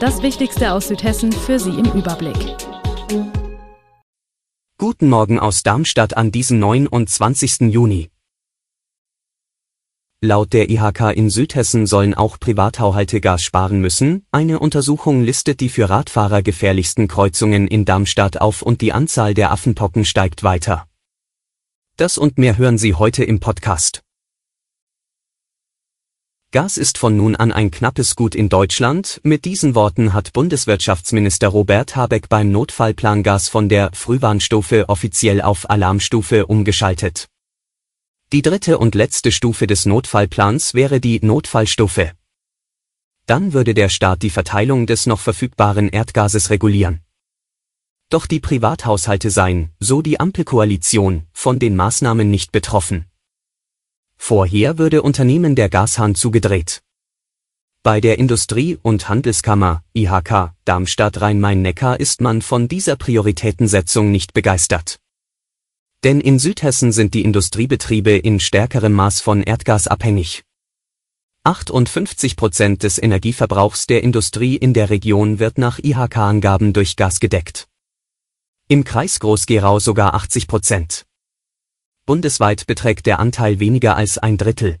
Das Wichtigste aus Südhessen für Sie im Überblick. Guten Morgen aus Darmstadt an diesem 29. Juni. Laut der IHK in Südhessen sollen auch Privathaushalte Gas sparen müssen. Eine Untersuchung listet die für Radfahrer gefährlichsten Kreuzungen in Darmstadt auf und die Anzahl der Affenpocken steigt weiter. Das und mehr hören Sie heute im Podcast. Gas ist von nun an ein knappes Gut in Deutschland. Mit diesen Worten hat Bundeswirtschaftsminister Robert Habeck beim Notfallplan Gas von der Frühwarnstufe offiziell auf Alarmstufe umgeschaltet. Die dritte und letzte Stufe des Notfallplans wäre die Notfallstufe. Dann würde der Staat die Verteilung des noch verfügbaren Erdgases regulieren. Doch die Privathaushalte seien, so die Ampelkoalition, von den Maßnahmen nicht betroffen. Vorher würde Unternehmen der Gashahn zugedreht. Bei der Industrie- und Handelskammer IHK Darmstadt Rhein-Main-Neckar ist man von dieser Prioritätensetzung nicht begeistert. Denn in Südhessen sind die Industriebetriebe in stärkerem Maß von Erdgas abhängig. 58 Prozent des Energieverbrauchs der Industrie in der Region wird nach IHK-Angaben durch Gas gedeckt. Im Kreis Groß-Gerau sogar 80 Prozent. Bundesweit beträgt der Anteil weniger als ein Drittel.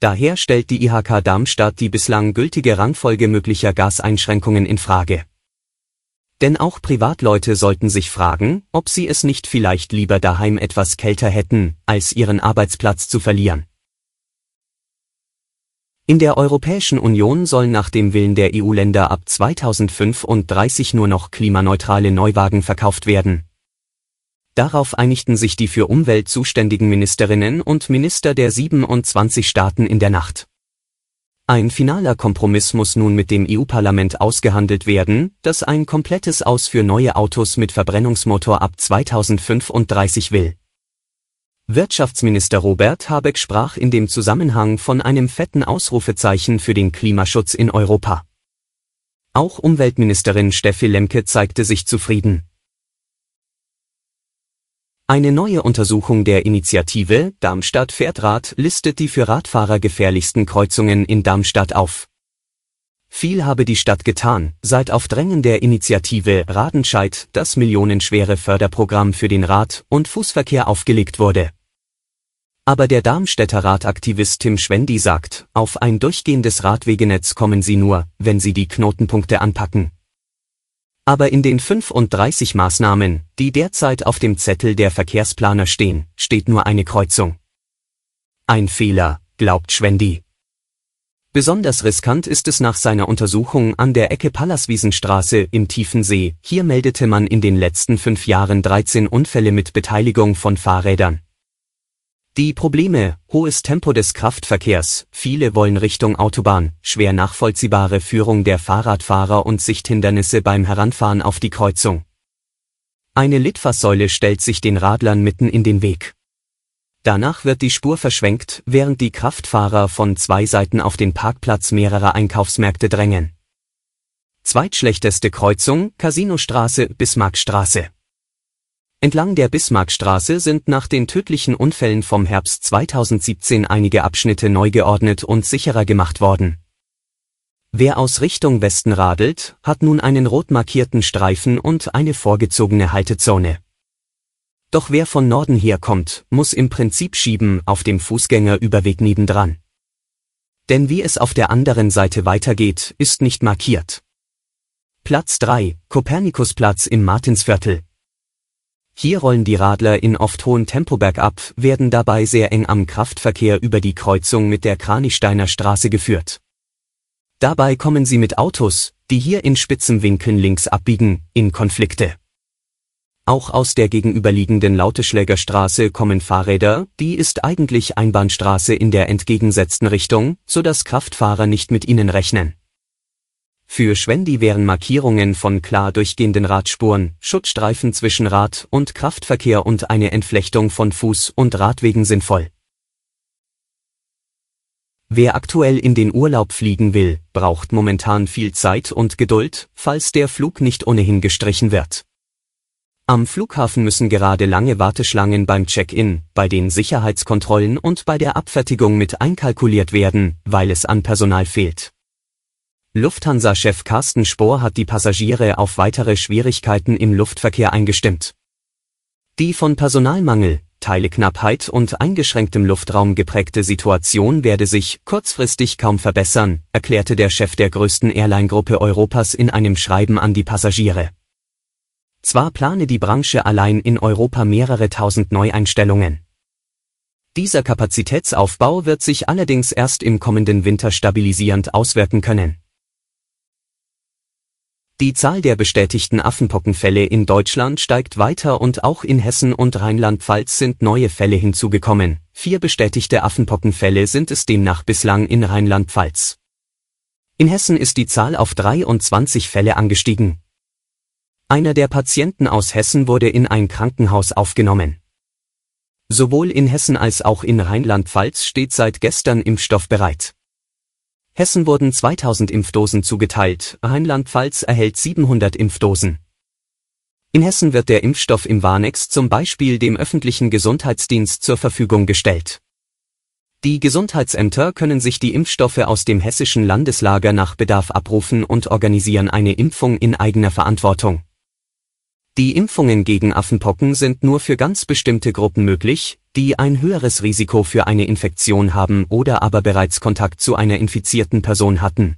Daher stellt die IHK Darmstadt die bislang gültige Rangfolge möglicher Gaseinschränkungen in Frage. Denn auch Privatleute sollten sich fragen, ob sie es nicht vielleicht lieber daheim etwas kälter hätten, als ihren Arbeitsplatz zu verlieren. In der Europäischen Union sollen nach dem Willen der EU-Länder ab 2035 nur noch klimaneutrale Neuwagen verkauft werden. Darauf einigten sich die für Umwelt zuständigen Ministerinnen und Minister der 27 Staaten in der Nacht. Ein finaler Kompromiss muss nun mit dem EU-Parlament ausgehandelt werden, das ein komplettes Aus für neue Autos mit Verbrennungsmotor ab 2035 will. Wirtschaftsminister Robert Habeck sprach in dem Zusammenhang von einem fetten Ausrufezeichen für den Klimaschutz in Europa. Auch Umweltministerin Steffi Lemke zeigte sich zufrieden. Eine neue Untersuchung der Initiative Darmstadt fährt Rad listet die für Radfahrer gefährlichsten Kreuzungen in Darmstadt auf. Viel habe die Stadt getan, seit auf Drängen der Initiative Radenscheid das millionenschwere Förderprogramm für den Rad- und Fußverkehr aufgelegt wurde. Aber der Darmstädter Radaktivist Tim Schwendi sagt, auf ein durchgehendes Radwegenetz kommen sie nur, wenn sie die Knotenpunkte anpacken. Aber in den 35 Maßnahmen, die derzeit auf dem Zettel der Verkehrsplaner stehen, steht nur eine Kreuzung. Ein Fehler, glaubt Schwendi. Besonders riskant ist es nach seiner Untersuchung an der Ecke Pallaswiesenstraße im Tiefensee. Hier meldete man in den letzten fünf Jahren 13 Unfälle mit Beteiligung von Fahrrädern. Die Probleme, hohes Tempo des Kraftverkehrs, viele wollen Richtung Autobahn, schwer nachvollziehbare Führung der Fahrradfahrer und Sichthindernisse beim Heranfahren auf die Kreuzung. Eine Litfaßsäule stellt sich den Radlern mitten in den Weg. Danach wird die Spur verschwenkt, während die Kraftfahrer von zwei Seiten auf den Parkplatz mehrerer Einkaufsmärkte drängen. Zweitschlechteste Kreuzung, Casinostraße, Bismarckstraße. Entlang der Bismarckstraße sind nach den tödlichen Unfällen vom Herbst 2017 einige Abschnitte neu geordnet und sicherer gemacht worden. Wer aus Richtung Westen radelt, hat nun einen rot markierten Streifen und eine vorgezogene Haltezone. Doch wer von Norden herkommt, muss im Prinzip schieben auf dem Fußgängerüberweg nebendran. Denn wie es auf der anderen Seite weitergeht, ist nicht markiert. Platz 3, Kopernikusplatz im Martinsviertel, hier rollen die Radler in oft hohem Tempo bergab, werden dabei sehr eng am Kraftverkehr über die Kreuzung mit der Kranichsteiner Straße geführt. Dabei kommen sie mit Autos, die hier in spitzen Winkeln links abbiegen, in Konflikte. Auch aus der gegenüberliegenden Lauteschlägerstraße kommen Fahrräder, die ist eigentlich Einbahnstraße in der entgegensetzten Richtung, so dass Kraftfahrer nicht mit ihnen rechnen. Für Schwendi wären Markierungen von klar durchgehenden Radspuren, Schutzstreifen zwischen Rad- und Kraftverkehr und eine Entflechtung von Fuß- und Radwegen sinnvoll. Wer aktuell in den Urlaub fliegen will, braucht momentan viel Zeit und Geduld, falls der Flug nicht ohnehin gestrichen wird. Am Flughafen müssen gerade lange Warteschlangen beim Check-in, bei den Sicherheitskontrollen und bei der Abfertigung mit einkalkuliert werden, weil es an Personal fehlt. Lufthansa-Chef Carsten Spohr hat die Passagiere auf weitere Schwierigkeiten im Luftverkehr eingestimmt. Die von Personalmangel, Teileknappheit und eingeschränktem Luftraum geprägte Situation werde sich kurzfristig kaum verbessern, erklärte der Chef der größten Airline-Gruppe Europas in einem Schreiben an die Passagiere. Zwar plane die Branche allein in Europa mehrere tausend Neueinstellungen. Dieser Kapazitätsaufbau wird sich allerdings erst im kommenden Winter stabilisierend auswirken können. Die Zahl der bestätigten Affenpockenfälle in Deutschland steigt weiter und auch in Hessen und Rheinland-Pfalz sind neue Fälle hinzugekommen. Vier bestätigte Affenpockenfälle sind es demnach bislang in Rheinland-Pfalz. In Hessen ist die Zahl auf 23 Fälle angestiegen. Einer der Patienten aus Hessen wurde in ein Krankenhaus aufgenommen. Sowohl in Hessen als auch in Rheinland-Pfalz steht seit gestern Impfstoff bereit. Hessen wurden 2000 Impfdosen zugeteilt, Rheinland-Pfalz erhält 700 Impfdosen. In Hessen wird der Impfstoff im Warnex zum Beispiel dem öffentlichen Gesundheitsdienst zur Verfügung gestellt. Die Gesundheitsämter können sich die Impfstoffe aus dem hessischen Landeslager nach Bedarf abrufen und organisieren eine Impfung in eigener Verantwortung. Die Impfungen gegen Affenpocken sind nur für ganz bestimmte Gruppen möglich, die ein höheres Risiko für eine Infektion haben oder aber bereits Kontakt zu einer infizierten Person hatten.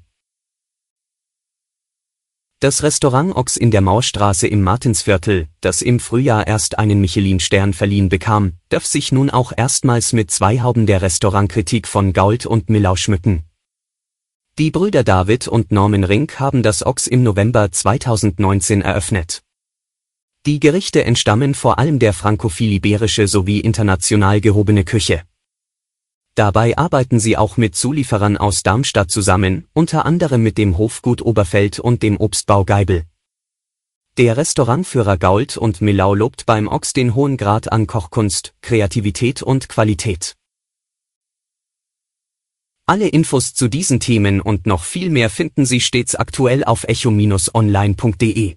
Das Restaurant Ochs in der Mauerstraße im Martinsviertel, das im Frühjahr erst einen Michelin-Stern verliehen bekam, darf sich nun auch erstmals mit zwei Hauben der Restaurantkritik von Gault und Millau schmücken. Die Brüder David und Norman Rink haben das Ochs im November 2019 eröffnet. Die Gerichte entstammen vor allem der frankophil-iberische sowie international gehobene Küche. Dabei arbeiten sie auch mit Zulieferern aus Darmstadt zusammen, unter anderem mit dem Hofgut Oberfeld und dem Obstbau Geibel. Der Restaurantführer Gault und Millau lobt beim Ochs den hohen Grad an Kochkunst, Kreativität und Qualität. Alle Infos zu diesen Themen und noch viel mehr finden Sie stets aktuell auf echo-online.de.